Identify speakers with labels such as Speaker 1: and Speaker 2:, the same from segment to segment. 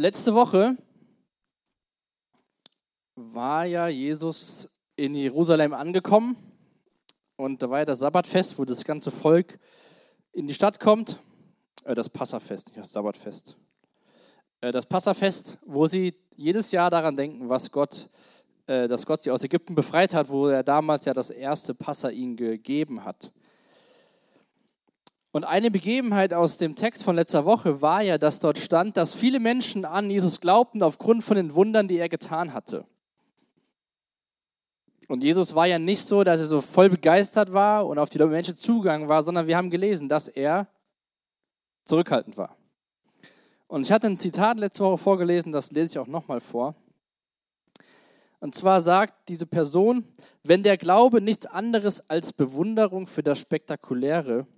Speaker 1: Letzte Woche war ja Jesus in Jerusalem angekommen und da war ja das Sabbatfest, wo das ganze Volk in die Stadt kommt. Äh, das Passafest, nicht das Sabbatfest. Äh, das Passafest, wo sie jedes Jahr daran denken, was Gott, äh, dass Gott sie aus Ägypten befreit hat, wo er damals ja das erste Passa ihnen gegeben hat. Und eine Begebenheit aus dem Text von letzter Woche war ja, dass dort stand, dass viele Menschen an Jesus glaubten aufgrund von den Wundern, die er getan hatte. Und Jesus war ja nicht so, dass er so voll begeistert war und auf die Menschen zugegangen war, sondern wir haben gelesen, dass er zurückhaltend war. Und ich hatte ein Zitat letzte Woche vorgelesen, das lese ich auch nochmal vor. Und zwar sagt diese Person, wenn der Glaube nichts anderes als Bewunderung für das Spektakuläre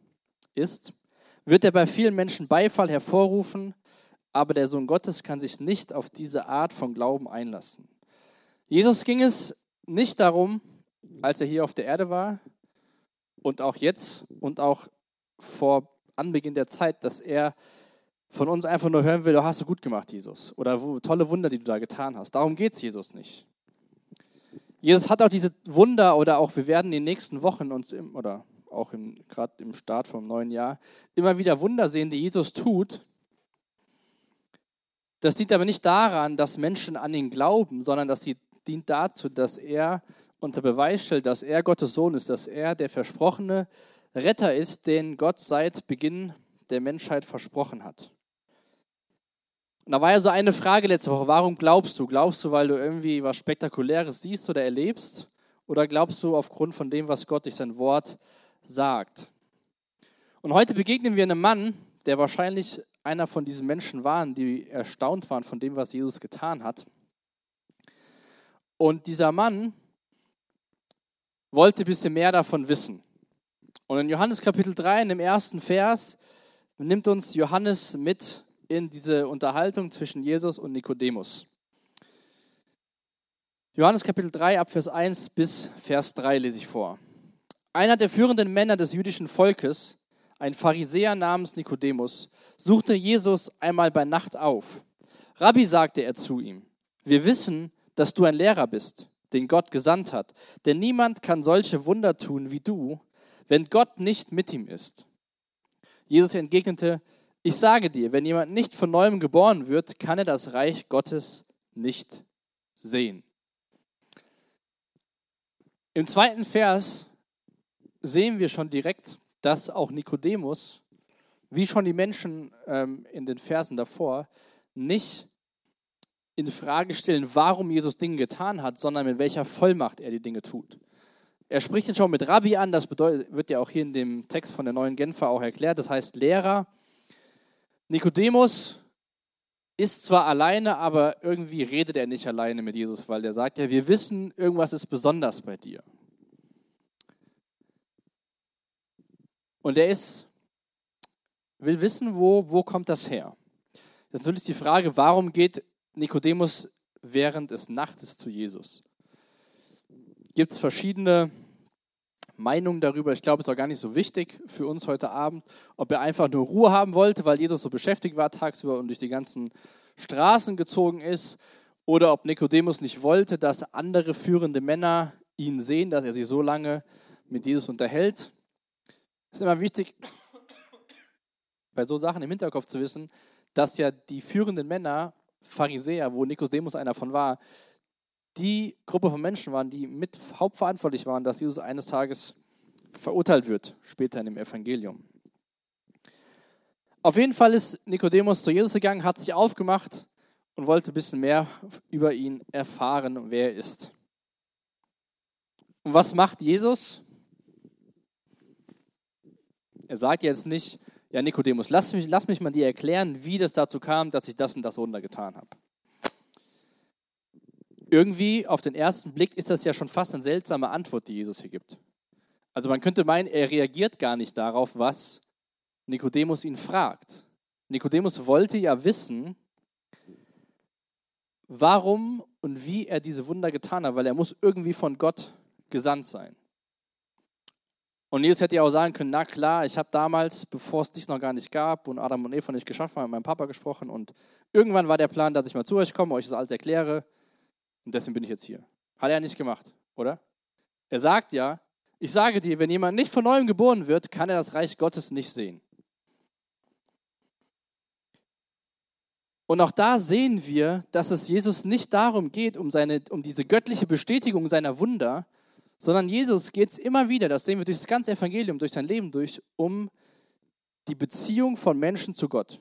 Speaker 1: ist, wird er bei vielen Menschen Beifall hervorrufen, aber der Sohn Gottes kann sich nicht auf diese Art von Glauben einlassen. Jesus ging es nicht darum, als er hier auf der Erde war und auch jetzt und auch vor Anbeginn der Zeit, dass er von uns einfach nur hören will, du hast du gut gemacht, Jesus. Oder tolle Wunder, die du da getan hast. Darum geht es Jesus nicht. Jesus hat auch diese Wunder oder auch wir werden in den nächsten Wochen uns im, oder auch gerade im Start vom neuen Jahr, immer wieder Wunder sehen, die Jesus tut. Das dient aber nicht daran, dass Menschen an ihn glauben, sondern das dient dazu, dass er unter Beweis stellt, dass er Gottes Sohn ist, dass er der versprochene Retter ist, den Gott seit Beginn der Menschheit versprochen hat. Und da war ja so eine Frage letzte Woche, warum glaubst du? Glaubst du, weil du irgendwie was Spektakuläres siehst oder erlebst? Oder glaubst du aufgrund von dem, was Gott durch sein Wort sagt. Und heute begegnen wir einem Mann, der wahrscheinlich einer von diesen Menschen war, die erstaunt waren von dem, was Jesus getan hat. Und dieser Mann wollte ein bisschen mehr davon wissen. Und in Johannes Kapitel 3, in dem ersten Vers, nimmt uns Johannes mit in diese Unterhaltung zwischen Jesus und Nikodemus. Johannes Kapitel 3, ab Vers 1 bis Vers 3 lese ich vor. Einer der führenden Männer des jüdischen Volkes, ein Pharisäer namens Nikodemus, suchte Jesus einmal bei Nacht auf. Rabbi sagte er zu ihm, wir wissen, dass du ein Lehrer bist, den Gott gesandt hat, denn niemand kann solche Wunder tun wie du, wenn Gott nicht mit ihm ist. Jesus entgegnete, ich sage dir, wenn jemand nicht von neuem geboren wird, kann er das Reich Gottes nicht sehen. Im zweiten Vers sehen wir schon direkt, dass auch Nikodemus, wie schon die Menschen ähm, in den Versen davor, nicht in Frage stellen, warum Jesus Dinge getan hat, sondern mit welcher Vollmacht er die Dinge tut. Er spricht ihn schon mit Rabbi an, das bedeutet, wird ja auch hier in dem Text von der neuen Genfer auch erklärt, das heißt Lehrer. Nikodemus ist zwar alleine, aber irgendwie redet er nicht alleine mit Jesus, weil er sagt ja, wir wissen, irgendwas ist besonders bei dir. Und er ist, will wissen, wo, wo kommt das her? Jetzt natürlich die Frage, warum geht Nikodemus während des Nachts zu Jesus? Gibt es verschiedene Meinungen darüber. Ich glaube, es ist auch gar nicht so wichtig für uns heute Abend, ob er einfach nur Ruhe haben wollte, weil Jesus so beschäftigt war tagsüber und durch die ganzen Straßen gezogen ist, oder ob Nikodemus nicht wollte, dass andere führende Männer ihn sehen, dass er sich so lange mit Jesus unterhält. Es ist immer wichtig, bei so Sachen im Hinterkopf zu wissen, dass ja die führenden Männer, Pharisäer, wo Nikodemus einer von war, die Gruppe von Menschen waren, die mit hauptverantwortlich waren, dass Jesus eines Tages verurteilt wird, später in dem Evangelium. Auf jeden Fall ist Nikodemus zu Jesus gegangen, hat sich aufgemacht und wollte ein bisschen mehr über ihn erfahren, wer er ist. Und was macht Jesus? Er sagt jetzt nicht, ja Nikodemus, lass mich, lass mich mal dir erklären, wie das dazu kam, dass ich das und das Wunder getan habe. Irgendwie auf den ersten Blick ist das ja schon fast eine seltsame Antwort, die Jesus hier gibt. Also man könnte meinen, er reagiert gar nicht darauf, was Nikodemus ihn fragt. Nikodemus wollte ja wissen, warum und wie er diese Wunder getan hat, weil er muss irgendwie von Gott gesandt sein. Und Jesus hätte ja auch sagen können, na klar, ich habe damals, bevor es dich noch gar nicht gab und Adam und Eva nicht geschafft haben, mit meinem Papa gesprochen und irgendwann war der Plan, dass ich mal zu euch komme, euch das alles erkläre und deswegen bin ich jetzt hier. Hat er nicht gemacht, oder? Er sagt ja, ich sage dir, wenn jemand nicht von neuem geboren wird, kann er das Reich Gottes nicht sehen. Und auch da sehen wir, dass es Jesus nicht darum geht, um, seine, um diese göttliche Bestätigung seiner Wunder, sondern Jesus geht es immer wieder, das sehen wir durch das ganze Evangelium, durch sein Leben durch, um die Beziehung von Menschen zu Gott.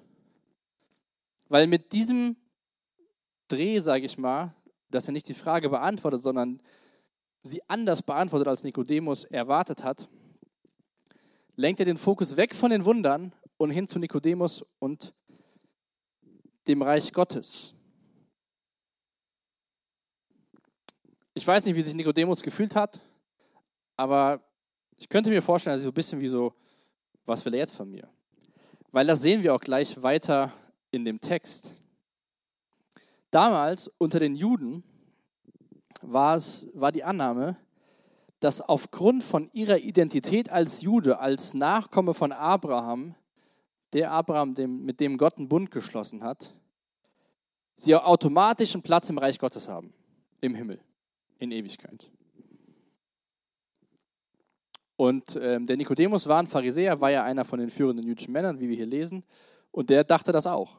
Speaker 1: Weil mit diesem Dreh, sage ich mal, dass er nicht die Frage beantwortet, sondern sie anders beantwortet, als Nikodemus erwartet hat, lenkt er den Fokus weg von den Wundern und hin zu Nikodemus und dem Reich Gottes. Ich weiß nicht, wie sich Nikodemus gefühlt hat, aber ich könnte mir vorstellen, dass er so ein bisschen wie so, was will er jetzt von mir? Weil das sehen wir auch gleich weiter in dem Text. Damals unter den Juden war, es, war die Annahme, dass aufgrund von ihrer Identität als Jude, als Nachkomme von Abraham, der Abraham, dem, mit dem Gott einen Bund geschlossen hat, sie automatisch einen Platz im Reich Gottes haben, im Himmel, in Ewigkeit. Und ähm, der Nikodemus war ein Pharisäer, war ja einer von den führenden jüdischen Männern, wie wir hier lesen, und der dachte das auch.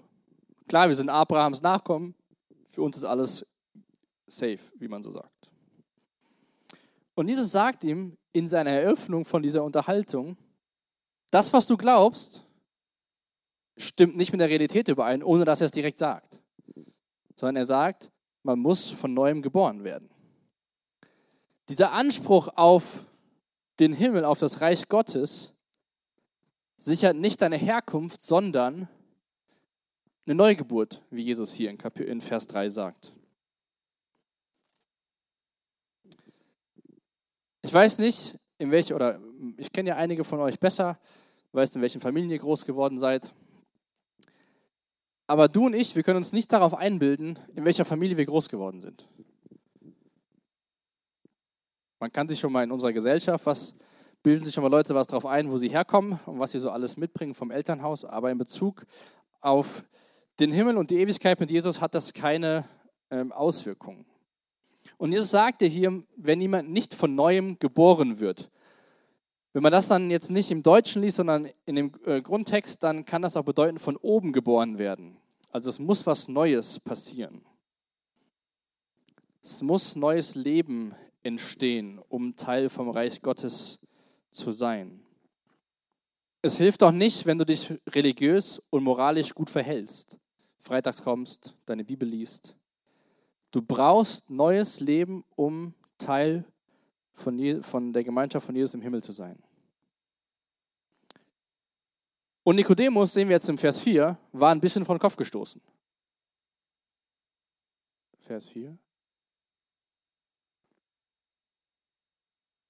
Speaker 1: Klar, wir sind Abrahams Nachkommen, für uns ist alles safe, wie man so sagt. Und Jesus sagt ihm in seiner Eröffnung von dieser Unterhaltung, das, was du glaubst, stimmt nicht mit der Realität überein, ohne dass er es direkt sagt. Sondern er sagt, man muss von neuem geboren werden. Dieser Anspruch auf den Himmel, auf das Reich Gottes, sichert nicht deine Herkunft, sondern eine Neugeburt, wie Jesus hier in, Vers 3 sagt. Ich weiß nicht, in welche, oder ich kenne ja einige von euch besser, weiß in welchen Familien ihr groß geworden seid. Aber du und ich, wir können uns nicht darauf einbilden, in welcher Familie wir groß geworden sind. Man kann sich schon mal in unserer Gesellschaft, was bilden sich schon mal Leute was darauf ein, wo sie herkommen und was sie so alles mitbringen vom Elternhaus. Aber in Bezug auf den Himmel und die Ewigkeit mit Jesus hat das keine ähm, Auswirkungen. Und Jesus sagte hier, wenn jemand nicht von neuem geboren wird. Wenn man das dann jetzt nicht im Deutschen liest, sondern in dem äh, Grundtext, dann kann das auch bedeuten, von oben geboren werden. Also es muss was Neues passieren. Es muss neues Leben entstehen, um Teil vom Reich Gottes zu sein. Es hilft auch nicht, wenn du dich religiös und moralisch gut verhältst, freitags kommst, deine Bibel liest, Du brauchst neues Leben, um Teil von, von der Gemeinschaft von Jesus im Himmel zu sein. Und Nikodemus, sehen wir jetzt im Vers 4, war ein bisschen von Kopf gestoßen. Vers 4.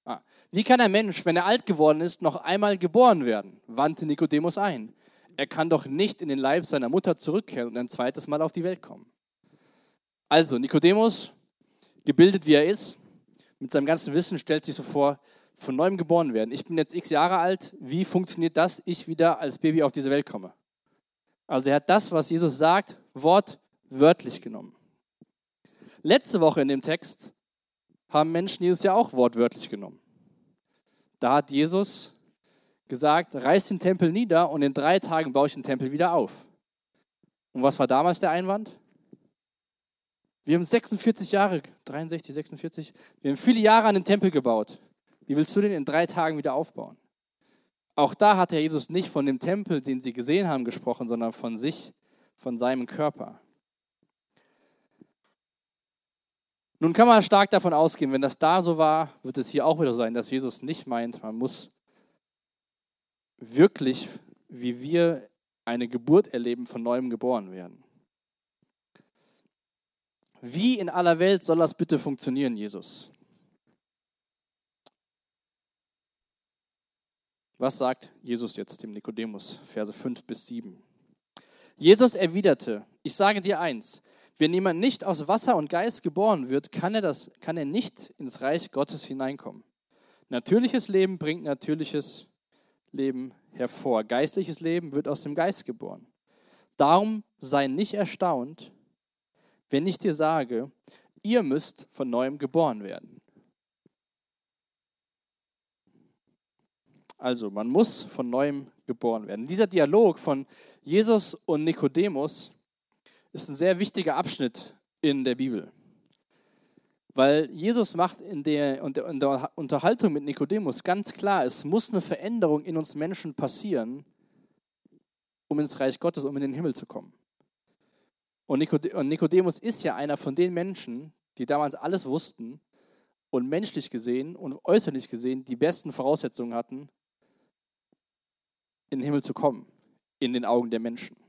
Speaker 1: Ah. Wie kann ein Mensch, wenn er alt geworden ist, noch einmal geboren werden? wandte Nikodemus ein. Er kann doch nicht in den Leib seiner Mutter zurückkehren und ein zweites Mal auf die Welt kommen. Also, Nikodemus, gebildet wie er ist, mit seinem ganzen Wissen stellt sich so vor, von neuem geboren werden. Ich bin jetzt x Jahre alt, wie funktioniert das, ich wieder als Baby auf diese Welt komme? Also er hat das, was Jesus sagt, wortwörtlich genommen. Letzte Woche in dem Text haben Menschen Jesus ja auch wortwörtlich genommen. Da hat Jesus gesagt, reiß den Tempel nieder und in drei Tagen baue ich den Tempel wieder auf. Und was war damals der Einwand? Wir haben 46 Jahre, 63, 46, wir haben viele Jahre an den Tempel gebaut. Wie willst du den in drei Tagen wieder aufbauen? Auch da hat Herr Jesus nicht von dem Tempel, den sie gesehen haben, gesprochen, sondern von sich, von seinem Körper. Nun kann man stark davon ausgehen, wenn das da so war, wird es hier auch wieder sein, dass Jesus nicht meint, man muss wirklich, wie wir eine Geburt erleben, von neuem geboren werden. Wie in aller Welt soll das bitte funktionieren, Jesus? Was sagt Jesus jetzt dem Nikodemus, Verse 5 bis 7? Jesus erwiderte, ich sage dir eins, wenn jemand nicht aus Wasser und Geist geboren wird, kann er, das, kann er nicht ins Reich Gottes hineinkommen. Natürliches Leben bringt natürliches Leben hervor. Geistliches Leben wird aus dem Geist geboren. Darum sei nicht erstaunt, wenn ich dir sage, ihr müsst von neuem geboren werden. Also, man muss von neuem geboren werden. Dieser Dialog von Jesus und Nikodemus ist ein sehr wichtiger Abschnitt in der Bibel. Weil Jesus macht in der, in der Unterhaltung mit Nikodemus ganz klar, es muss eine Veränderung in uns Menschen passieren, um ins Reich Gottes, um in den Himmel zu kommen. Und Nikodemus ist ja einer von den Menschen, die damals alles wussten und menschlich gesehen und äußerlich gesehen die besten Voraussetzungen hatten, in den Himmel zu kommen, in den Augen der Menschen.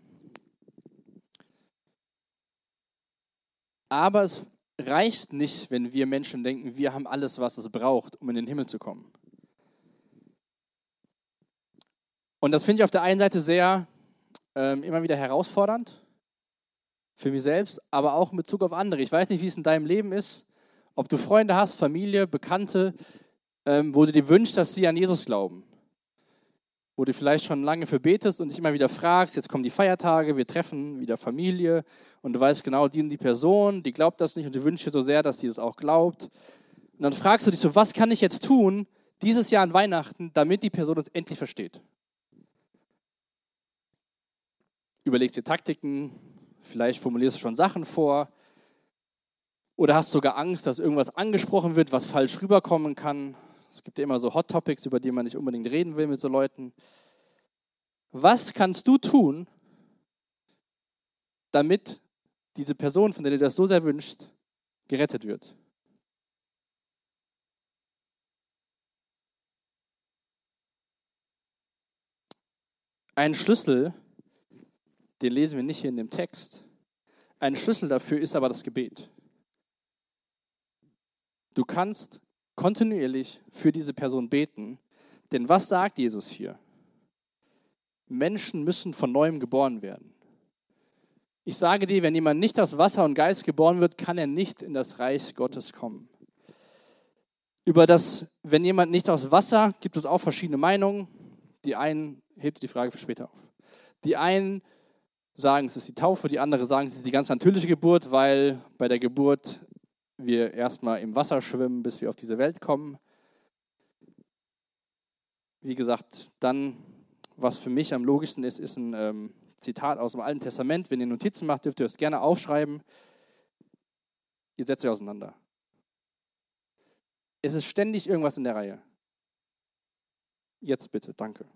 Speaker 1: Aber es reicht nicht, wenn wir Menschen denken, wir haben alles, was es braucht, um in den Himmel zu kommen. Und das finde ich auf der einen Seite sehr ähm, immer wieder herausfordernd für mich selbst, aber auch in Bezug auf andere. Ich weiß nicht, wie es in deinem Leben ist, ob du Freunde hast, Familie, Bekannte, ähm, wo du dir wünschst, dass sie an Jesus glauben wo du vielleicht schon lange für betest und dich immer wieder fragst, jetzt kommen die Feiertage, wir treffen wieder Familie und du weißt genau, die und die Person, die glaubt das nicht und du wünschst dir so sehr, dass sie das auch glaubt. Und dann fragst du dich so, was kann ich jetzt tun dieses Jahr an Weihnachten, damit die Person es endlich versteht? Überlegst dir Taktiken, vielleicht formulierst du schon Sachen vor oder hast sogar Angst, dass irgendwas angesprochen wird, was falsch rüberkommen kann. Es gibt ja immer so Hot Topics, über die man nicht unbedingt reden will mit so Leuten. Was kannst du tun, damit diese Person, von der du das so sehr wünschst, gerettet wird? Ein Schlüssel, den lesen wir nicht hier in dem Text. Ein Schlüssel dafür ist aber das Gebet. Du kannst kontinuierlich für diese Person beten. Denn was sagt Jesus hier? Menschen müssen von neuem geboren werden. Ich sage dir, wenn jemand nicht aus Wasser und Geist geboren wird, kann er nicht in das Reich Gottes kommen. Über das, wenn jemand nicht aus Wasser, gibt es auch verschiedene Meinungen. Die einen, hebt die Frage für später auf. Die einen sagen, es ist die Taufe, die anderen sagen, es ist die ganz natürliche Geburt, weil bei der Geburt wir erstmal im Wasser schwimmen, bis wir auf diese Welt kommen. Wie gesagt, dann, was für mich am logischsten ist, ist ein ähm, Zitat aus dem Alten Testament. Wenn ihr Notizen macht, dürft ihr es gerne aufschreiben. Ihr setzt euch auseinander. Es ist ständig irgendwas in der Reihe. Jetzt bitte, danke.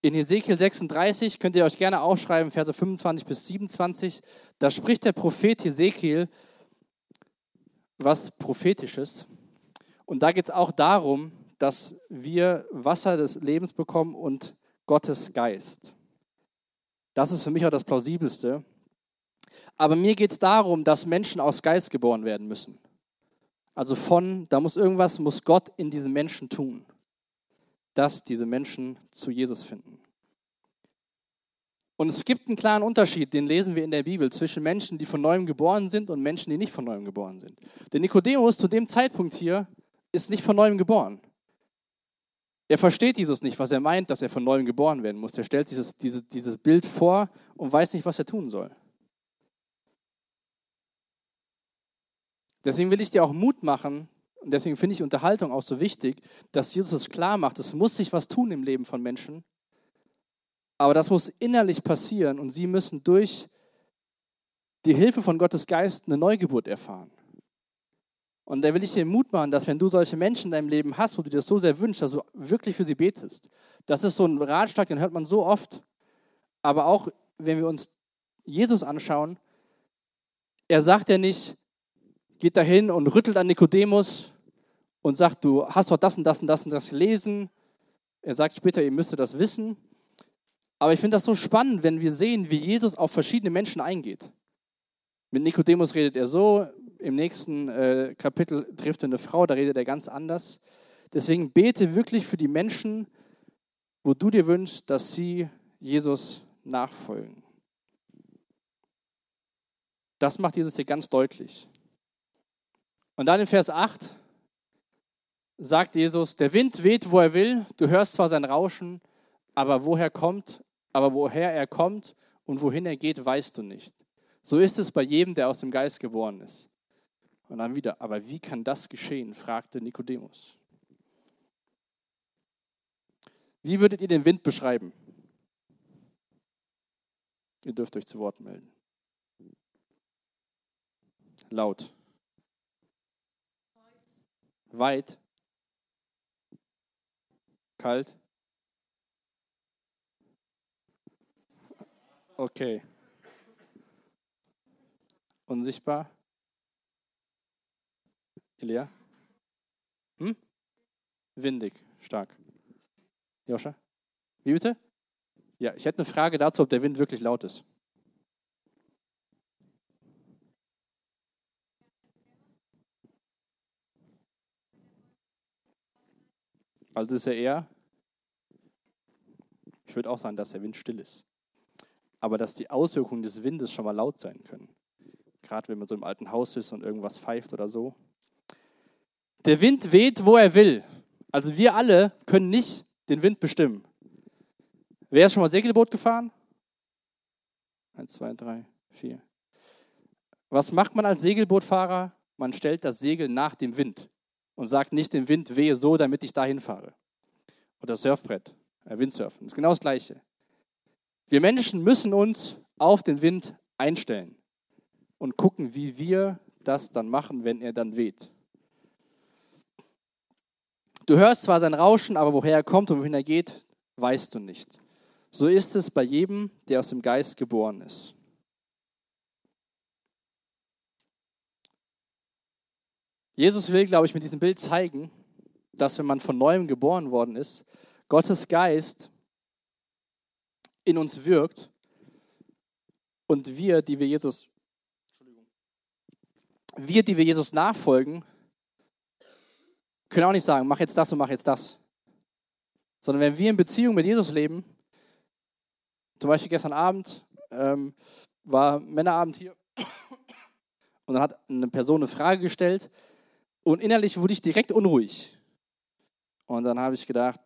Speaker 1: In Ezekiel 36 könnt ihr euch gerne aufschreiben, Verse 25 bis 27. Da spricht der Prophet Ezekiel was Prophetisches. Und da geht es auch darum, dass wir Wasser des Lebens bekommen und Gottes Geist. Das ist für mich auch das Plausibelste. Aber mir geht es darum, dass Menschen aus Geist geboren werden müssen. Also von, da muss irgendwas, muss Gott in diesen Menschen tun dass diese Menschen zu Jesus finden. Und es gibt einen klaren Unterschied, den lesen wir in der Bibel, zwischen Menschen, die von neuem geboren sind und Menschen, die nicht von neuem geboren sind. Der Nikodemus zu dem Zeitpunkt hier ist nicht von neuem geboren. Er versteht Jesus nicht, was er meint, dass er von neuem geboren werden muss. Er stellt dieses, dieses, dieses Bild vor und weiß nicht, was er tun soll. Deswegen will ich dir auch Mut machen, und deswegen finde ich Unterhaltung auch so wichtig, dass Jesus es klar macht, es muss sich was tun im Leben von Menschen, aber das muss innerlich passieren und sie müssen durch die Hilfe von Gottes Geist eine Neugeburt erfahren. Und da will ich dir Mut machen, dass wenn du solche Menschen in deinem Leben hast, wo du dir das so sehr wünschst, dass du wirklich für sie betest. Das ist so ein Ratschlag, den hört man so oft. Aber auch, wenn wir uns Jesus anschauen, er sagt ja nicht, geht dahin und rüttelt an Nikodemus und sagt, du hast doch das und das und das und das gelesen. Er sagt später, ihr müsstet das wissen. Aber ich finde das so spannend, wenn wir sehen, wie Jesus auf verschiedene Menschen eingeht. Mit Nikodemus redet er so, im nächsten äh, Kapitel trifft er eine Frau, da redet er ganz anders. Deswegen bete wirklich für die Menschen, wo du dir wünschst, dass sie Jesus nachfolgen. Das macht Jesus hier ganz deutlich. Und dann in Vers 8 sagt Jesus, der Wind weht, wo er will, du hörst zwar sein Rauschen, aber woher kommt, aber woher er kommt und wohin er geht, weißt du nicht. So ist es bei jedem, der aus dem Geist geboren ist. Und dann wieder, aber wie kann das geschehen? fragte Nikodemus. Wie würdet ihr den Wind beschreiben? Ihr dürft euch zu Wort melden. Laut. Weit. Kalt. Okay. Unsichtbar. Elia? Hm? Windig, stark. Joscha? Wie bitte? Ja, ich hätte eine Frage dazu, ob der Wind wirklich laut ist. Also ist er eher, ich würde auch sagen, dass der Wind still ist. Aber dass die Auswirkungen des Windes schon mal laut sein können. Gerade wenn man so im alten Haus ist und irgendwas pfeift oder so. Der Wind weht, wo er will. Also wir alle können nicht den Wind bestimmen. Wer ist schon mal Segelboot gefahren? Eins, zwei, drei, vier. Was macht man als Segelbootfahrer? Man stellt das Segel nach dem Wind und sagt nicht dem Wind, wehe so, damit ich dahin fahre. Oder Surfbrett, äh, Windsurfen. Das ist genau das Gleiche. Wir Menschen müssen uns auf den Wind einstellen und gucken, wie wir das dann machen, wenn er dann weht. Du hörst zwar sein Rauschen, aber woher er kommt und wohin er geht, weißt du nicht. So ist es bei jedem, der aus dem Geist geboren ist. Jesus will, glaube ich, mit diesem Bild zeigen, dass wenn man von neuem geboren worden ist, Gottes Geist in uns wirkt und wir, die wir Jesus, wir, die wir Jesus nachfolgen, können auch nicht sagen, mach jetzt das und mach jetzt das. Sondern wenn wir in Beziehung mit Jesus leben, zum Beispiel gestern Abend ähm, war Männerabend hier und dann hat eine Person eine Frage gestellt und innerlich wurde ich direkt unruhig. Und dann habe ich gedacht,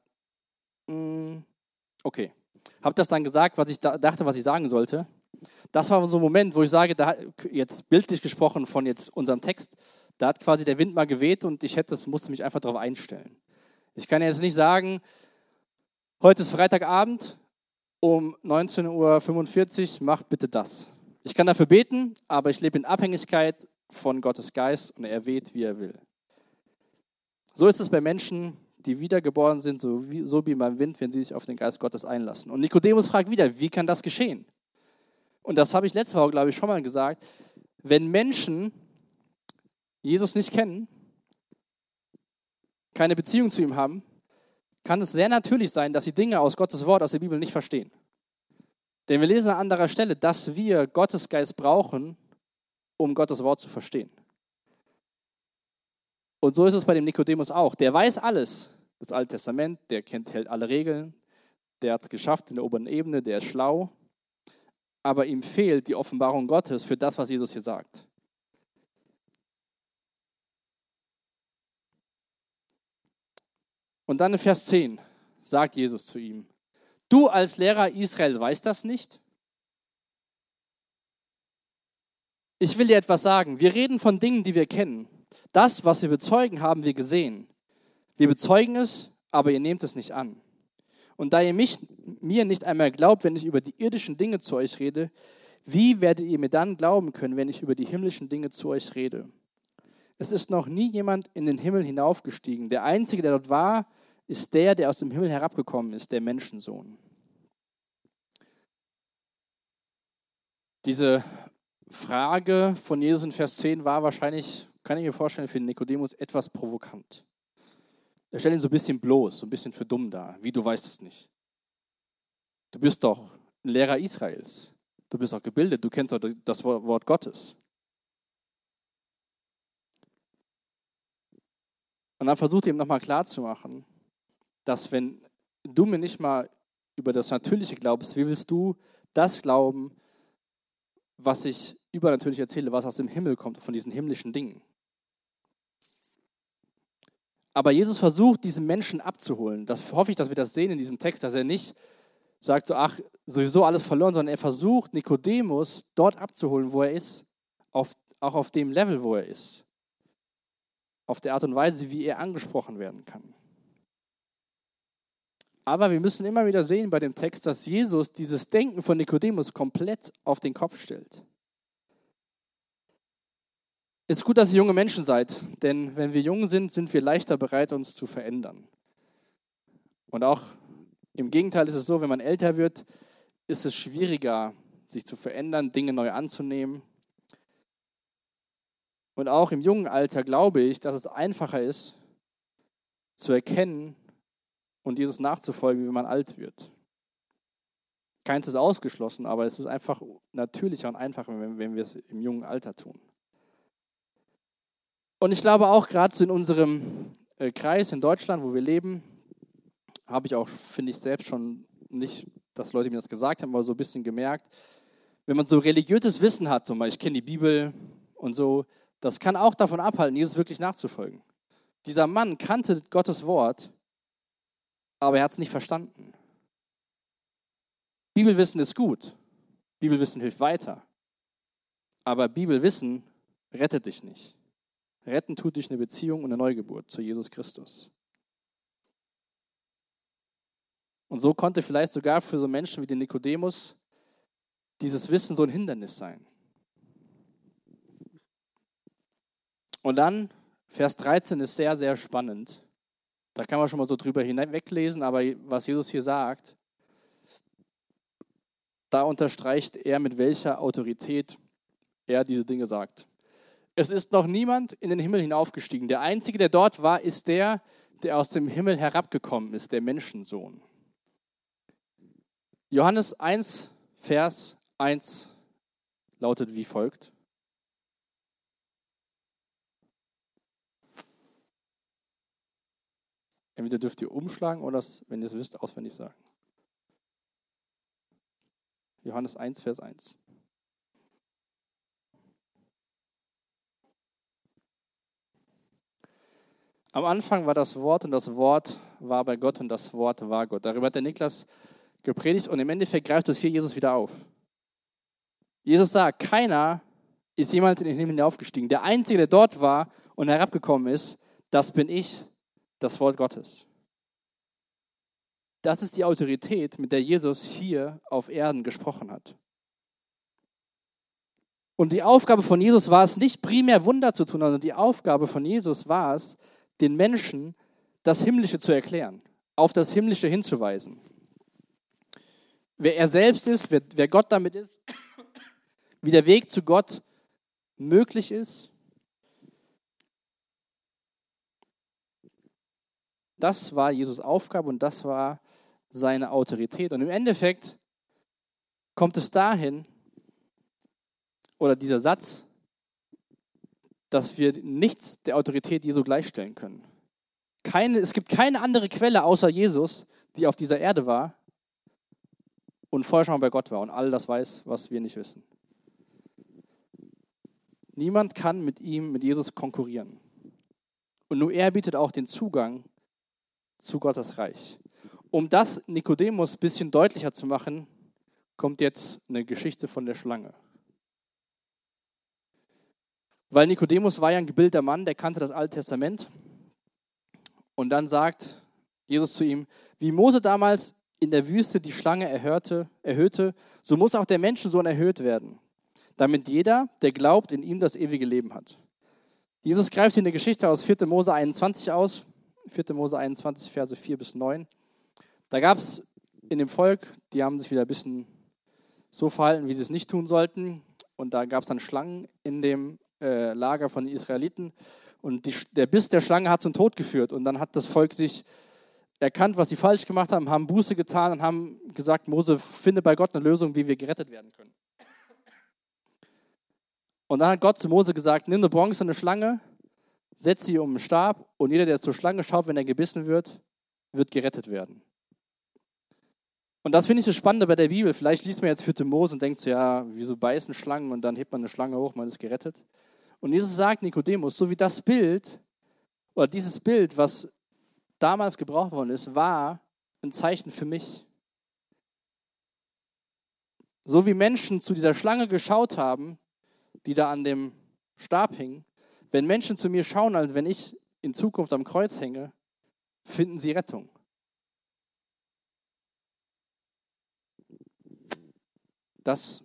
Speaker 1: mm, okay, habe das dann gesagt, was ich da, dachte, was ich sagen sollte. Das war so ein Moment, wo ich sage, da, jetzt bildlich gesprochen von jetzt unserem Text, da hat quasi der Wind mal geweht und ich hätte, musste mich einfach darauf einstellen. Ich kann jetzt nicht sagen, heute ist Freitagabend um 19.45 Uhr, mach bitte das. Ich kann dafür beten, aber ich lebe in Abhängigkeit von Gottes Geist und er weht, wie er will. So ist es bei Menschen, die wiedergeboren sind, so wie, so wie beim Wind, wenn sie sich auf den Geist Gottes einlassen. Und Nikodemus fragt wieder, wie kann das geschehen? Und das habe ich letzte Woche, glaube ich, schon mal gesagt. Wenn Menschen Jesus nicht kennen, keine Beziehung zu ihm haben, kann es sehr natürlich sein, dass sie Dinge aus Gottes Wort, aus der Bibel nicht verstehen. Denn wir lesen an anderer Stelle, dass wir Gottes Geist brauchen, um Gottes Wort zu verstehen. Und so ist es bei dem Nikodemus auch. Der weiß alles, das Alte Testament, der kennt, hält alle Regeln, der hat es geschafft in der oberen Ebene, der ist schlau, aber ihm fehlt die Offenbarung Gottes für das, was Jesus hier sagt. Und dann in Vers 10 sagt Jesus zu ihm, du als Lehrer Israel weißt das nicht? Ich will dir etwas sagen. Wir reden von Dingen, die wir kennen. Das, was wir bezeugen, haben wir gesehen. Wir bezeugen es, aber ihr nehmt es nicht an. Und da ihr mich, mir nicht einmal glaubt, wenn ich über die irdischen Dinge zu euch rede, wie werdet ihr mir dann glauben können, wenn ich über die himmlischen Dinge zu euch rede? Es ist noch nie jemand in den Himmel hinaufgestiegen. Der Einzige, der dort war, ist der, der aus dem Himmel herabgekommen ist, der Menschensohn. Diese Frage von Jesus in Vers 10 war wahrscheinlich, kann ich mir vorstellen, für Nikodemus etwas provokant. Er stellt ihn so ein bisschen bloß, so ein bisschen für dumm dar. Wie, du weißt es nicht. Du bist doch ein Lehrer Israels. Du bist auch gebildet, du kennst auch das Wort Gottes. Und dann versucht er ihm nochmal klarzumachen, dass wenn du mir nicht mal über das Natürliche glaubst, wie willst du das glauben, was ich übernatürlich erzähle, was aus dem Himmel kommt, von diesen himmlischen Dingen? Aber Jesus versucht, diesen Menschen abzuholen. Das hoffe ich, dass wir das sehen in diesem Text, dass er nicht sagt so, ach, sowieso alles verloren, sondern er versucht, Nikodemus dort abzuholen, wo er ist, auf, auch auf dem Level, wo er ist. Auf der Art und Weise, wie er angesprochen werden kann. Aber wir müssen immer wieder sehen bei dem Text, dass Jesus dieses Denken von Nikodemus komplett auf den Kopf stellt. Es ist gut, dass ihr junge Menschen seid, denn wenn wir jung sind, sind wir leichter bereit, uns zu verändern. Und auch im Gegenteil ist es so, wenn man älter wird, ist es schwieriger, sich zu verändern, Dinge neu anzunehmen. Und auch im jungen Alter glaube ich, dass es einfacher ist, zu erkennen, und Jesus nachzufolgen, wie man alt wird. Keins ist ausgeschlossen, aber es ist einfach natürlicher und einfacher, wenn, wir es im jungen Alter tun. Und ich glaube auch gerade so in unserem äh, Kreis in Deutschland, wo wir leben, habe ich auch, finde ich selbst schon nicht, dass Leute mir das gesagt haben, aber so ein bisschen gemerkt, wenn man so religiöses Wissen hat, zum Beispiel, ich kenne die Bibel und so, das kann auch davon abhalten, Jesus wirklich nachzufolgen. Dieser Mann kannte Gottes Wort aber er hat es nicht verstanden. Bibelwissen ist gut. Bibelwissen hilft weiter. Aber Bibelwissen rettet dich nicht. Retten tut dich eine Beziehung und eine Neugeburt zu Jesus Christus. Und so konnte vielleicht sogar für so Menschen wie den Nikodemus dieses Wissen so ein Hindernis sein. Und dann, Vers 13 ist sehr, sehr spannend. Da kann man schon mal so drüber hinweglesen, aber was Jesus hier sagt, da unterstreicht er, mit welcher Autorität er diese Dinge sagt. Es ist noch niemand in den Himmel hinaufgestiegen. Der Einzige, der dort war, ist der, der aus dem Himmel herabgekommen ist, der Menschensohn. Johannes 1, Vers 1 lautet wie folgt. Entweder dürft ihr umschlagen oder, wenn ihr es wisst, auswendig sagen. Johannes 1, Vers 1. Am Anfang war das Wort und das Wort war bei Gott und das Wort war Gott. Darüber hat der Niklas gepredigt und im Endeffekt greift das hier Jesus wieder auf. Jesus sagt, keiner ist jemals in den Himmel hinaufgestiegen. Der Einzige, der dort war und herabgekommen ist, das bin ich, das Wort Gottes. Das ist die Autorität, mit der Jesus hier auf Erden gesprochen hat. Und die Aufgabe von Jesus war es nicht primär Wunder zu tun, sondern die Aufgabe von Jesus war es, den Menschen das Himmlische zu erklären, auf das Himmlische hinzuweisen. Wer er selbst ist, wer, wer Gott damit ist, wie der Weg zu Gott möglich ist Das war Jesus Aufgabe und das war seine Autorität. Und im Endeffekt kommt es dahin, oder dieser Satz, dass wir nichts der Autorität Jesu gleichstellen können. Keine, es gibt keine andere Quelle außer Jesus, die auf dieser Erde war und vorher schon bei Gott war und all das weiß, was wir nicht wissen. Niemand kann mit ihm, mit Jesus konkurrieren. Und nur er bietet auch den Zugang zu Gottes Reich. Um das Nikodemus ein bisschen deutlicher zu machen, kommt jetzt eine Geschichte von der Schlange. Weil Nikodemus war ja ein gebildeter Mann, der kannte das Alte Testament. Und dann sagt Jesus zu ihm, wie Mose damals in der Wüste die Schlange erhörte, erhöhte, so muss auch der Menschensohn erhöht werden, damit jeder, der glaubt, in ihm das ewige Leben hat. Jesus greift in der Geschichte aus 4. Mose 21 aus 4. Mose 21, Verse 4 bis 9. Da gab es in dem Volk, die haben sich wieder ein bisschen so verhalten, wie sie es nicht tun sollten. Und da gab es dann Schlangen in dem äh, Lager von den Israeliten. Und die, der Biss der Schlange hat zum Tod geführt. Und dann hat das Volk sich erkannt, was sie falsch gemacht haben, haben Buße getan und haben gesagt, Mose, finde bei Gott eine Lösung, wie wir gerettet werden können. Und dann hat Gott zu Mose gesagt, nimm eine bronzene Schlange setzt sie um den Stab und jeder, der zur Schlange schaut, wenn er gebissen wird, wird gerettet werden. Und das finde ich so spannend bei der Bibel. Vielleicht liest man jetzt 4. Mose und denkt so, ja, wieso beißen Schlangen und dann hebt man eine Schlange hoch, man ist gerettet. Und Jesus sagt Nikodemus, so wie das Bild oder dieses Bild, was damals gebraucht worden ist, war ein Zeichen für mich. So wie Menschen zu dieser Schlange geschaut haben, die da an dem Stab hing, wenn Menschen zu mir schauen, als wenn ich in Zukunft am Kreuz hänge, finden sie Rettung. Das,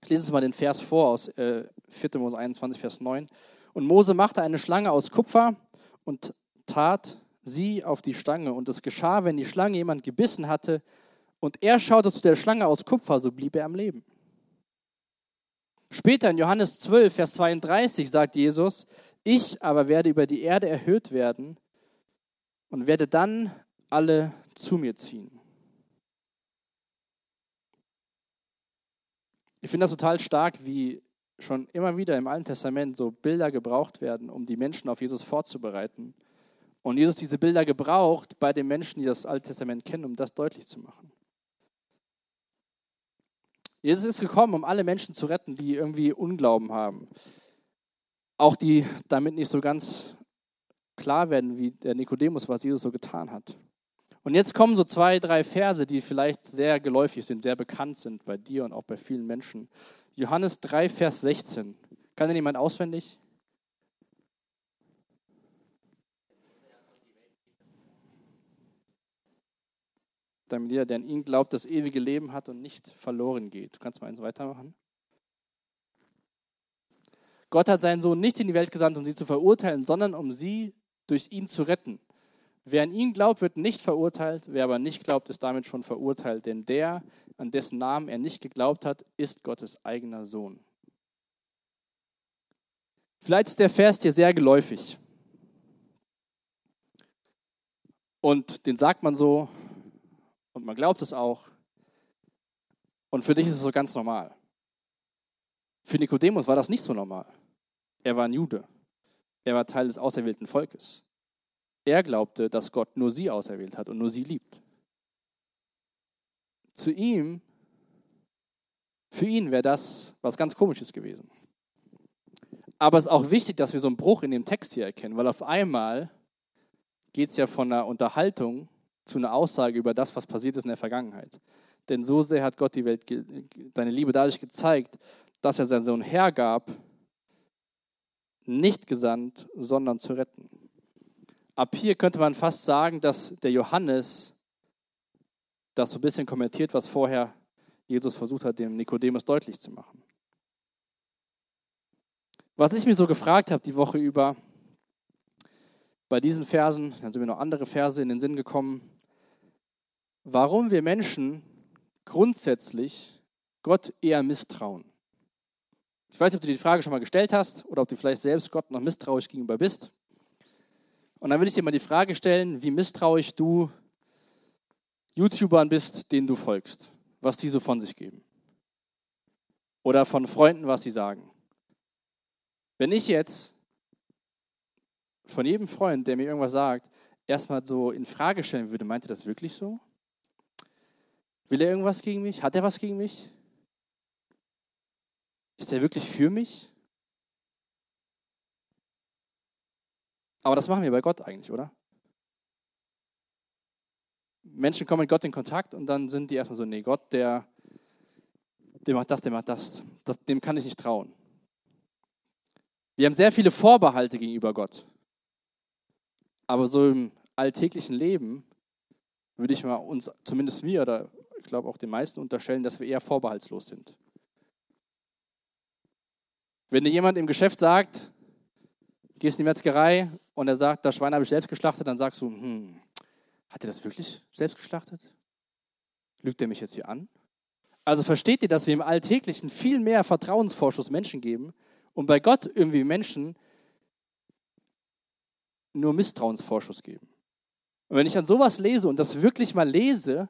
Speaker 1: ich lese uns mal den Vers vor aus äh, 4. Mose 21, Vers 9. Und Mose machte eine Schlange aus Kupfer und tat sie auf die Stange. Und es geschah, wenn die Schlange jemand gebissen hatte und er schaute zu der Schlange aus Kupfer, so blieb er am Leben. Später in Johannes 12, Vers 32 sagt Jesus, ich aber werde über die Erde erhöht werden und werde dann alle zu mir ziehen. Ich finde das total stark, wie schon immer wieder im Alten Testament so Bilder gebraucht werden, um die Menschen auf Jesus vorzubereiten. Und Jesus diese Bilder gebraucht bei den Menschen, die das Alte Testament kennen, um das deutlich zu machen. Jesus ist gekommen, um alle Menschen zu retten, die irgendwie Unglauben haben. Auch die damit nicht so ganz klar werden, wie der Nikodemus, was Jesus so getan hat. Und jetzt kommen so zwei, drei Verse, die vielleicht sehr geläufig sind, sehr bekannt sind bei dir und auch bei vielen Menschen. Johannes 3, Vers 16. Kann denn jemand auswendig? Damit jeder, der an ihn glaubt, das ewige Leben hat und nicht verloren geht. Du kannst mal eins weitermachen. Gott hat seinen Sohn nicht in die Welt gesandt, um sie zu verurteilen, sondern um sie durch ihn zu retten. Wer an ihn glaubt, wird nicht verurteilt, wer aber nicht glaubt, ist damit schon verurteilt, denn der, an dessen Namen er nicht geglaubt hat, ist Gottes eigener Sohn. Vielleicht ist der Vers dir sehr geläufig. Und den sagt man so und man glaubt es auch. Und für dich ist es so ganz normal. Für Nikodemus war das nicht so normal. Er war ein Jude. Er war Teil des auserwählten Volkes. Er glaubte, dass Gott nur sie auserwählt hat und nur sie liebt. Zu ihm, für ihn wäre das was ganz Komisches gewesen. Aber es ist auch wichtig, dass wir so einen Bruch in dem Text hier erkennen, weil auf einmal geht es ja von einer Unterhaltung zu einer Aussage über das, was passiert ist in der Vergangenheit. Denn so sehr hat Gott die Welt, deine Liebe dadurch gezeigt, dass er seinen Sohn hergab, nicht gesandt, sondern zu retten. Ab hier könnte man fast sagen, dass der Johannes das so ein bisschen kommentiert, was vorher Jesus versucht hat, dem Nikodemus deutlich zu machen. Was ich mir so gefragt habe die Woche über, bei diesen Versen, dann sind mir noch andere Verse in den Sinn gekommen, warum wir Menschen grundsätzlich Gott eher misstrauen. Ich weiß nicht, ob du die Frage schon mal gestellt hast oder ob du vielleicht selbst Gott noch misstrauisch gegenüber bist. Und dann würde ich dir mal die Frage stellen, wie misstrauisch du YouTubern bist, denen du folgst, was die so von sich geben. Oder von Freunden, was sie sagen. Wenn ich jetzt von jedem Freund, der mir irgendwas sagt, erstmal so in Frage stellen würde, meint er das wirklich so? Will er irgendwas gegen mich? Hat er was gegen mich? Ist er wirklich für mich? Aber das machen wir bei Gott eigentlich, oder? Menschen kommen mit Gott in Kontakt und dann sind die erstmal so, nee, Gott, der, der macht das, der macht das. das. Dem kann ich nicht trauen. Wir haben sehr viele Vorbehalte gegenüber Gott. Aber so im alltäglichen Leben würde ich mal uns, zumindest mir oder ich glaube auch den meisten unterstellen, dass wir eher vorbehaltslos sind. Wenn dir jemand im Geschäft sagt, gehst in die Metzgerei und er sagt, das Schwein habe ich selbst geschlachtet, dann sagst du, hm, hat er das wirklich selbst geschlachtet? Lügt er mich jetzt hier an? Also versteht ihr, dass wir im Alltäglichen viel mehr Vertrauensvorschuss Menschen geben und bei Gott irgendwie Menschen nur Misstrauensvorschuss geben? Und wenn ich dann sowas lese und das wirklich mal lese,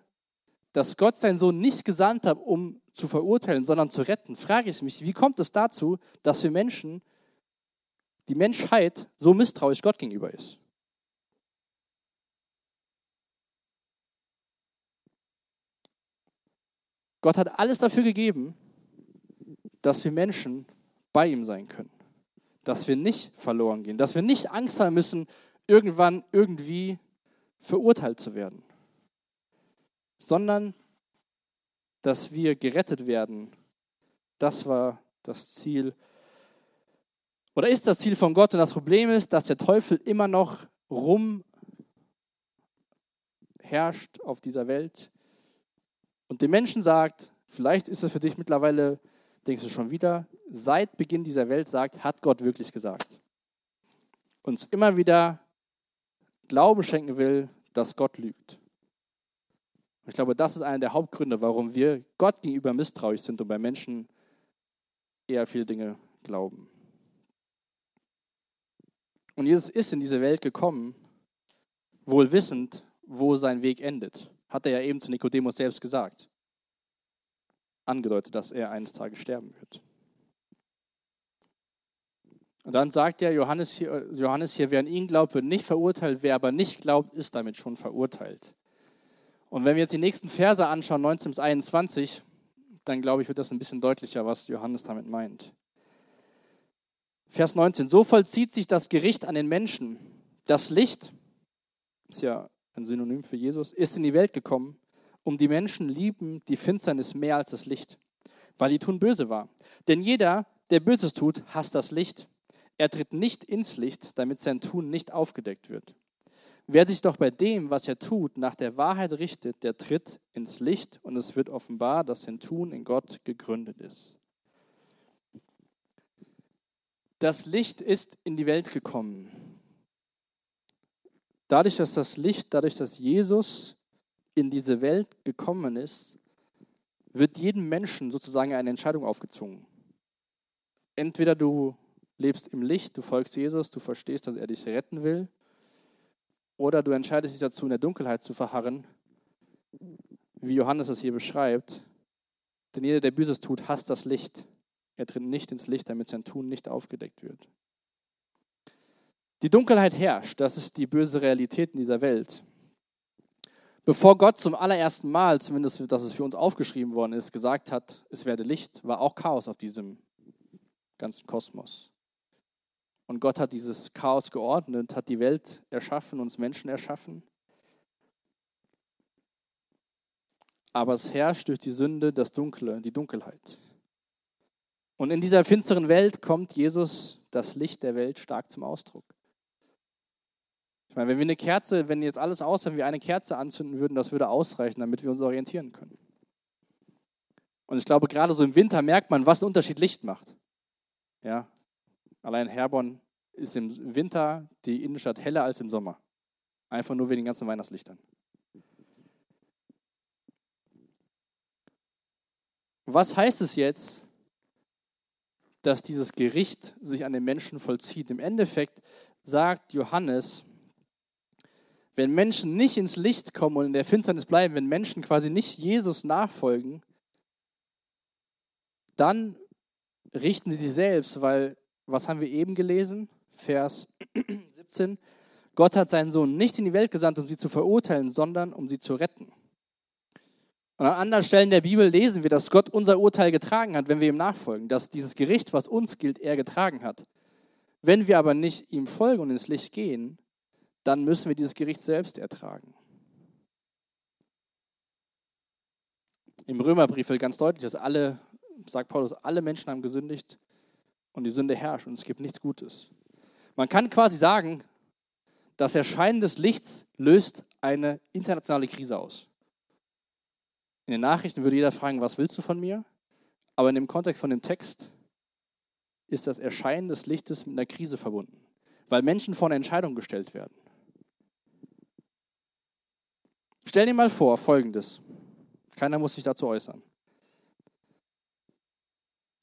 Speaker 1: dass Gott seinen Sohn nicht gesandt hat, um zu verurteilen, sondern zu retten, frage ich mich, wie kommt es dazu, dass wir Menschen die Menschheit so misstrauisch Gott gegenüber ist. Gott hat alles dafür gegeben, dass wir Menschen bei ihm sein können. Dass wir nicht verloren gehen. Dass wir nicht Angst haben müssen, irgendwann irgendwie verurteilt zu werden, sondern dass wir gerettet werden. Das war das Ziel oder ist das Ziel von Gott. Und das Problem ist, dass der Teufel immer noch rum herrscht auf dieser Welt und den Menschen sagt, vielleicht ist es für dich mittlerweile, denkst du schon wieder, seit Beginn dieser Welt sagt, hat Gott wirklich gesagt. Uns immer wieder Glauben schenken will, dass Gott lügt. Ich glaube, das ist einer der Hauptgründe, warum wir Gott gegenüber misstrauisch sind und bei Menschen eher viele Dinge glauben. Und Jesus ist in diese Welt gekommen, wohl wissend, wo sein Weg endet. Hat er ja eben zu Nikodemus selbst gesagt. Angedeutet, dass er eines Tages sterben wird. Und dann sagt er, Johannes hier, Johannes hier, wer an ihn glaubt, wird nicht verurteilt, wer aber nicht glaubt, ist damit schon verurteilt. Und wenn wir jetzt die nächsten Verse anschauen, 19 bis 21, dann glaube ich, wird das ein bisschen deutlicher, was Johannes damit meint. Vers 19, so vollzieht sich das Gericht an den Menschen. Das Licht, ist ja ein Synonym für Jesus, ist in die Welt gekommen, um die Menschen lieben die Finsternis mehr als das Licht, weil die tun böse war. Denn jeder, der Böses tut, hasst das Licht. Er tritt nicht ins Licht, damit sein Tun nicht aufgedeckt wird. Wer sich doch bei dem, was er tut, nach der Wahrheit richtet, der tritt ins Licht und es wird offenbar, dass sein Tun in Gott gegründet ist. Das Licht ist in die Welt gekommen. Dadurch, dass das Licht, dadurch, dass Jesus in diese Welt gekommen ist, wird jedem Menschen sozusagen eine Entscheidung aufgezwungen. Entweder du lebst im Licht, du folgst Jesus, du verstehst, dass er dich retten will, oder du entscheidest dich dazu, in der Dunkelheit zu verharren, wie Johannes es hier beschreibt. Denn jeder, der Böses tut, hasst das Licht. Er tritt nicht ins Licht, damit sein Tun nicht aufgedeckt wird. Die Dunkelheit herrscht, das ist die böse Realität in dieser Welt. Bevor Gott zum allerersten Mal, zumindest dass es für uns aufgeschrieben worden ist, gesagt hat, es werde Licht, war auch Chaos auf diesem ganzen Kosmos. Und Gott hat dieses Chaos geordnet, hat die Welt erschaffen, uns Menschen erschaffen. Aber es herrscht durch die Sünde das Dunkle, die Dunkelheit. Und in dieser finsteren Welt kommt Jesus, das Licht der Welt, stark zum Ausdruck. Ich meine, wenn wir eine Kerze, wenn jetzt alles aus, wenn wir eine Kerze anzünden würden, das würde ausreichen, damit wir uns orientieren können. Und ich glaube, gerade so im Winter merkt man, was ein Unterschied Licht macht. Ja, allein Herborn ist im Winter die Innenstadt heller als im Sommer. Einfach nur wegen den ganzen Weihnachtslichtern. Was heißt es jetzt, dass dieses Gericht sich an den Menschen vollzieht. Im Endeffekt sagt Johannes, wenn Menschen nicht ins Licht kommen und in der Finsternis bleiben, wenn Menschen quasi nicht Jesus nachfolgen, dann richten sie sich selbst, weil, was haben wir eben gelesen? Vers 17. Gott hat seinen Sohn nicht in die Welt gesandt, um sie zu verurteilen, sondern um sie zu retten. Und an anderen Stellen der Bibel lesen wir, dass Gott unser Urteil getragen hat, wenn wir ihm nachfolgen, dass dieses Gericht, was uns gilt, er getragen hat. Wenn wir aber nicht ihm folgen und ins Licht gehen, dann müssen wir dieses Gericht selbst ertragen. Im Römerbrief wird ganz deutlich, dass alle, sagt Paulus, alle Menschen haben gesündigt und die Sünde herrscht und es gibt nichts Gutes. Man kann quasi sagen, das Erscheinen des Lichts löst eine internationale Krise aus. In den Nachrichten würde jeder fragen, was willst du von mir? Aber in dem Kontext von dem Text ist das Erscheinen des Lichtes mit einer Krise verbunden, weil Menschen vor eine Entscheidung gestellt werden. Stell dir mal vor, folgendes. Keiner muss sich dazu äußern.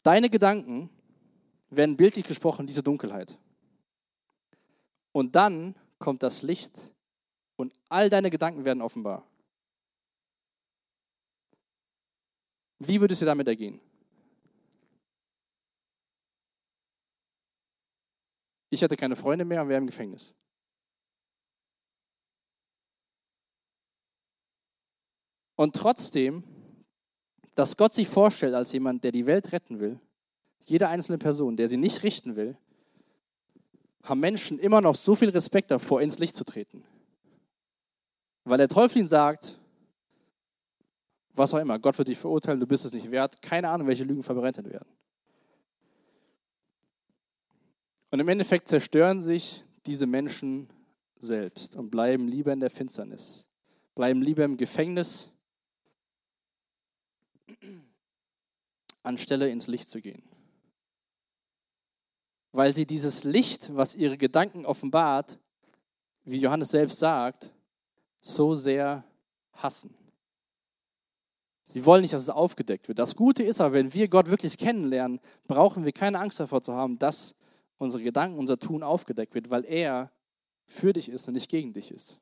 Speaker 1: Deine Gedanken werden bildlich gesprochen diese Dunkelheit. Und dann kommt das Licht und all deine Gedanken werden offenbar. Wie würde es dir damit ergehen? Ich hatte keine Freunde mehr und wäre im Gefängnis. Und trotzdem, dass Gott sich vorstellt als jemand, der die Welt retten will, jede einzelne Person, der sie nicht richten will, haben Menschen immer noch so viel Respekt davor, ins Licht zu treten. Weil der Teufel ihnen sagt, was auch immer, Gott wird dich verurteilen, du bist es nicht wert, keine Ahnung, welche Lügen verbreitet werden. Und im Endeffekt zerstören sich diese Menschen selbst und bleiben lieber in der Finsternis, bleiben lieber im Gefängnis, anstelle ins Licht zu gehen. Weil sie dieses Licht, was ihre Gedanken offenbart, wie Johannes selbst sagt, so sehr hassen. Sie wollen nicht, dass es aufgedeckt wird. Das Gute ist aber, wenn wir Gott wirklich kennenlernen, brauchen wir keine Angst davor zu haben, dass unsere Gedanken, unser Tun aufgedeckt wird, weil er für dich ist und nicht gegen dich ist.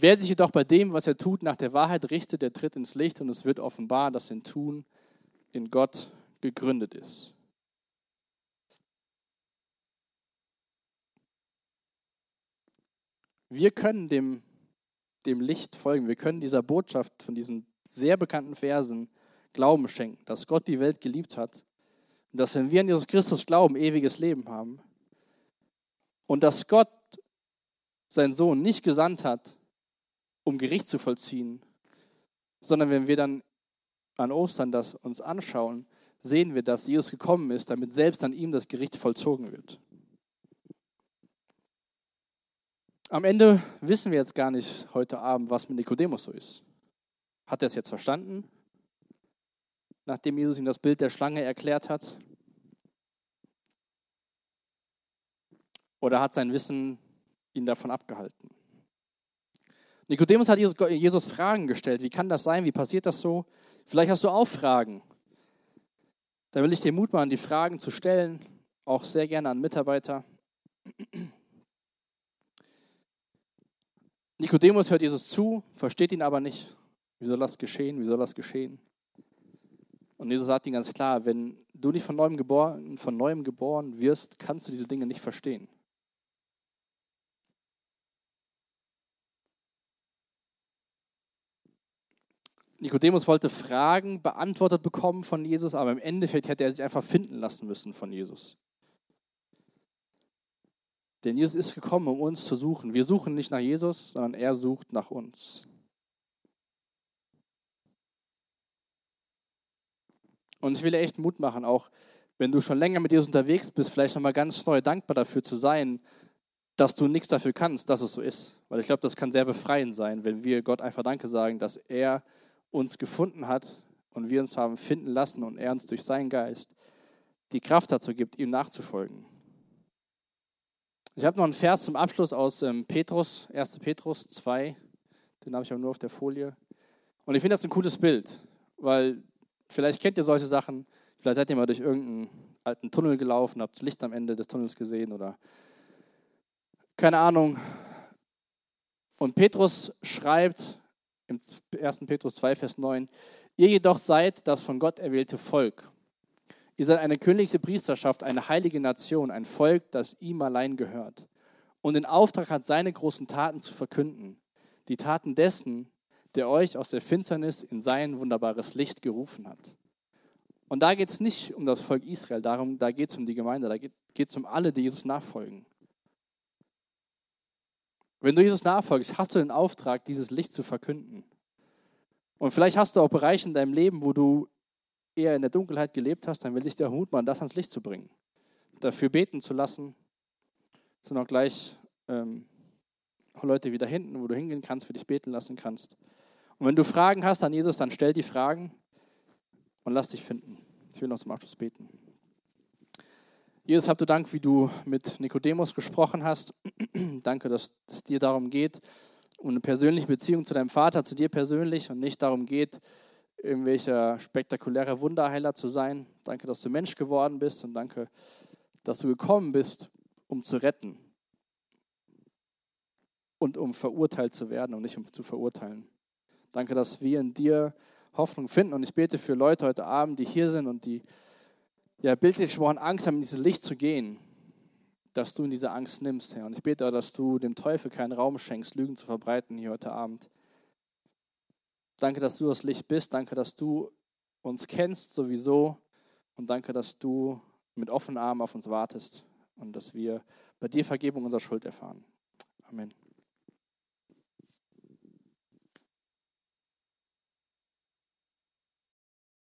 Speaker 1: Wer sich jedoch bei dem, was er tut, nach der Wahrheit richtet, der tritt ins Licht und es wird offenbar, dass sein Tun in Gott gegründet ist. Wir können dem, dem Licht folgen. Wir können dieser Botschaft von diesen sehr bekannten Versen Glauben schenken, dass Gott die Welt geliebt hat und dass wenn wir an Jesus Christus glauben, ewiges Leben haben und dass Gott seinen Sohn nicht gesandt hat, um Gericht zu vollziehen, sondern wenn wir dann an Ostern das uns anschauen, sehen wir, dass Jesus gekommen ist, damit selbst an ihm das Gericht vollzogen wird. Am Ende wissen wir jetzt gar nicht heute Abend, was mit Nikodemus so ist. Hat er es jetzt verstanden? nachdem Jesus ihm das Bild der Schlange erklärt hat? Oder hat sein Wissen ihn davon abgehalten? Nikodemus hat Jesus Fragen gestellt. Wie kann das sein? Wie passiert das so? Vielleicht hast du auch Fragen. Da will ich dir Mut machen, die Fragen zu stellen, auch sehr gerne an Mitarbeiter. Nikodemus hört Jesus zu, versteht ihn aber nicht. Wie soll das geschehen? Wie soll das geschehen? Und Jesus sagt ihm ganz klar, wenn du nicht von neuem, geboren, von neuem geboren wirst, kannst du diese Dinge nicht verstehen. Nikodemus wollte Fragen beantwortet bekommen von Jesus, aber im Endeffekt hätte er sich einfach finden lassen müssen von Jesus. Denn Jesus ist gekommen, um uns zu suchen. Wir suchen nicht nach Jesus, sondern er sucht nach uns. Und ich will dir echt Mut machen, auch wenn du schon länger mit Jesus unterwegs bist, vielleicht nochmal ganz neu dankbar dafür zu sein, dass du nichts dafür kannst, dass es so ist. Weil ich glaube, das kann sehr befreiend sein, wenn wir Gott einfach Danke sagen, dass er uns gefunden hat und wir uns haben finden lassen und er uns durch seinen Geist die Kraft dazu gibt, ihm nachzufolgen. Ich habe noch einen Vers zum Abschluss aus ähm, Petrus, 1. Petrus 2, den habe ich auch nur auf der Folie. Und ich finde das ein cooles Bild, weil Vielleicht kennt ihr solche Sachen. Vielleicht seid ihr mal durch irgendeinen alten Tunnel gelaufen, habt Licht am Ende des Tunnels gesehen oder keine Ahnung. Und Petrus schreibt im 1. Petrus 2, Vers 9, ihr jedoch seid das von Gott erwählte Volk. Ihr seid eine königliche Priesterschaft, eine heilige Nation, ein Volk, das ihm allein gehört und den Auftrag hat, seine großen Taten zu verkünden. Die Taten dessen, der euch aus der Finsternis in sein wunderbares Licht gerufen hat. Und da geht es nicht um das Volk Israel, darum, da geht es um die Gemeinde, da geht es um alle, die Jesus nachfolgen. Wenn du Jesus nachfolgst, hast du den Auftrag, dieses Licht zu verkünden. Und vielleicht hast du auch Bereiche in deinem Leben, wo du eher in der Dunkelheit gelebt hast, dann will ich dir Mut machen, das ans Licht zu bringen. Dafür beten zu lassen. Es sind auch gleich ähm, Leute wieder hinten, wo du hingehen kannst, für dich beten lassen kannst. Und wenn du Fragen hast an Jesus, dann stell die Fragen und lass dich finden. Ich will noch zum Abschluss beten. Jesus, hab du Dank, wie du mit Nikodemus gesprochen hast. Danke, dass es dir darum geht, um eine persönliche Beziehung zu deinem Vater, zu dir persönlich und nicht darum geht, irgendwelcher spektakulärer Wunderheiler zu sein. Danke, dass du Mensch geworden bist und danke, dass du gekommen bist, um zu retten und um verurteilt zu werden und nicht um zu verurteilen. Danke, dass wir in dir Hoffnung finden. Und ich bete für Leute heute Abend, die hier sind und die ja, bildlich gesprochen Angst haben, in dieses Licht zu gehen, dass du in diese Angst nimmst, Herr. Und ich bete, dass du dem Teufel keinen Raum schenkst, Lügen zu verbreiten hier heute Abend. Danke, dass du das Licht bist. Danke, dass du uns kennst sowieso Und danke, dass du mit offenen Armen auf uns wartest und dass wir bei dir Vergebung unserer Schuld erfahren. Amen.